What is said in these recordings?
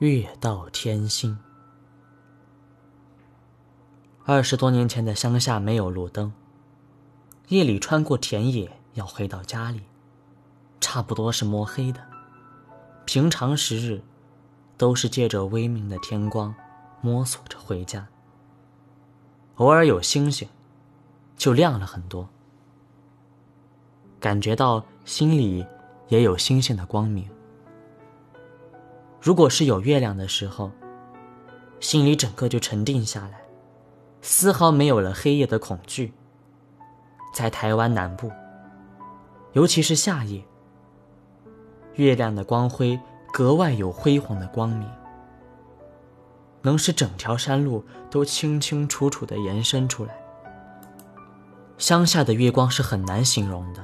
月到天心。二十多年前的乡下没有路灯，夜里穿过田野要回到家里，差不多是摸黑的。平常时日，都是借着微明的天光，摸索着回家。偶尔有星星，就亮了很多，感觉到心里也有星星的光明。如果是有月亮的时候，心里整个就沉定下来，丝毫没有了黑夜的恐惧。在台湾南部，尤其是夏夜，月亮的光辉格外有辉煌的光明，能使整条山路都清清楚楚地延伸出来。乡下的月光是很难形容的，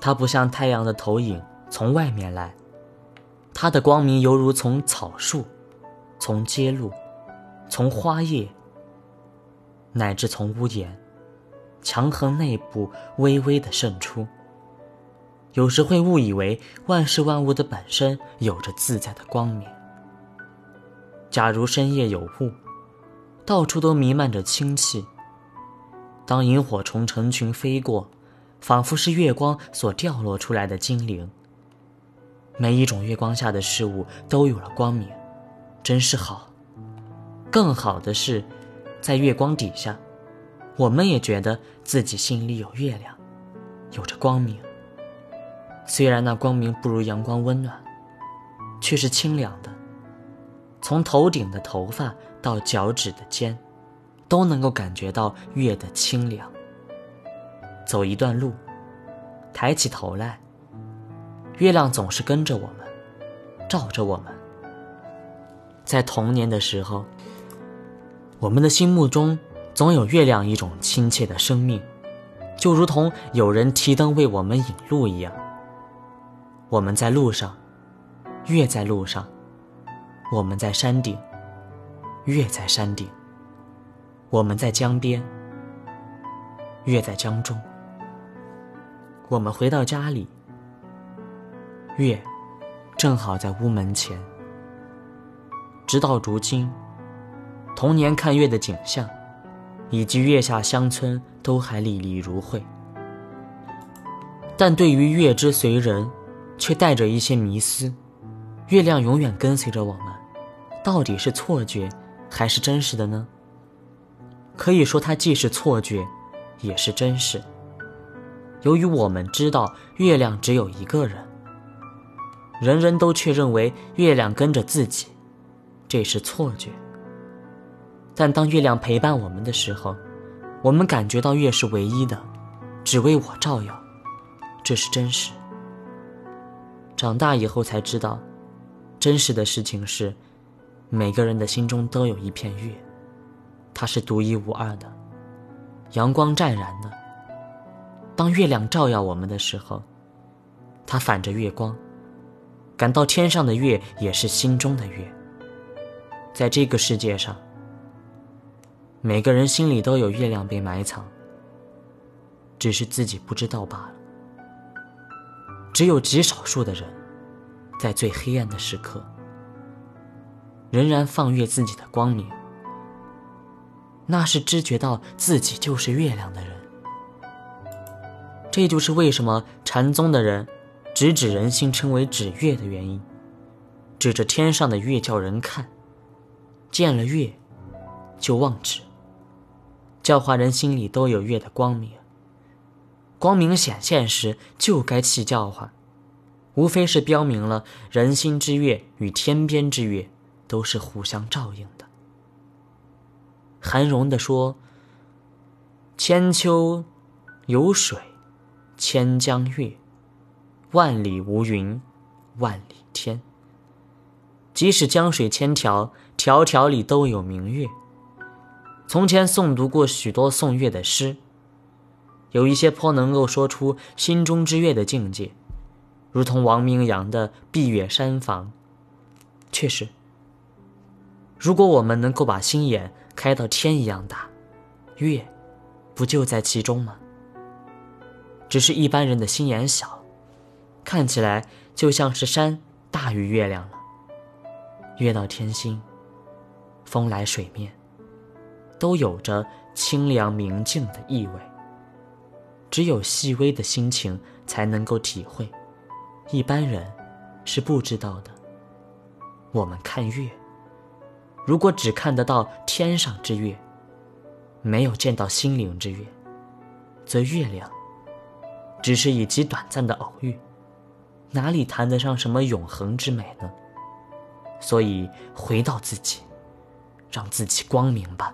它不像太阳的投影从外面来。它的光明犹如从草树、从街路、从花叶，乃至从屋檐、墙横内部微微的渗出。有时会误以为万事万物的本身有着自在的光明。假如深夜有雾，到处都弥漫着清气。当萤火虫成群飞过，仿佛是月光所掉落出来的精灵。每一种月光下的事物都有了光明，真是好。更好的是，在月光底下，我们也觉得自己心里有月亮，有着光明。虽然那光明不如阳光温暖，却是清凉的。从头顶的头发到脚趾的尖，都能够感觉到月的清凉。走一段路，抬起头来。月亮总是跟着我们，照着我们。在童年的时候，我们的心目中总有月亮一种亲切的生命，就如同有人提灯为我们引路一样。我们在路上，月在路上；我们在山顶，月在山顶；我们在江边，月在江中。我们回到家里。月，正好在屋门前。直到如今，童年看月的景象，以及月下乡村都还历历如绘。但对于月之随人，却带着一些迷思。月亮永远跟随着我们，到底是错觉，还是真实的呢？可以说，它既是错觉，也是真实。由于我们知道月亮只有一个人。人人都却认为月亮跟着自己，这是错觉。但当月亮陪伴我们的时候，我们感觉到月是唯一的，只为我照耀，这是真实。长大以后才知道，真实的事情是，每个人的心中都有一片月，它是独一无二的，阳光湛然的。当月亮照耀我们的时候，它反着月光。感到天上的月也是心中的月。在这个世界上，每个人心里都有月亮被埋藏，只是自己不知道罢了。只有极少数的人，在最黑暗的时刻，仍然放越自己的光明。那是知觉到自己就是月亮的人。这就是为什么禅宗的人。直指人心，称为指月的原因，指着天上的月叫人看，见了月就忘指，教化人心里都有月的光明。光明显现时就该弃教化，无非是标明了人心之月与天边之月都是互相照应的。韩荣的说：“千秋有水，千江月。”万里无云，万里天。即使江水千条，条条里都有明月。从前诵读过许多颂月的诗，有一些颇能够说出心中之月的境界，如同王明阳的《闭月山房》。确实，如果我们能够把心眼开到天一样大，月不就在其中吗？只是一般人的心眼小。看起来就像是山大于月亮了。月到天心，风来水面，都有着清凉明净的意味。只有细微的心情才能够体会，一般人是不知道的。我们看月，如果只看得到天上之月，没有见到心灵之月，则月亮只是以极短暂的偶遇，哪里谈得上什么永恒之美呢？所以回到自己，让自己光明吧。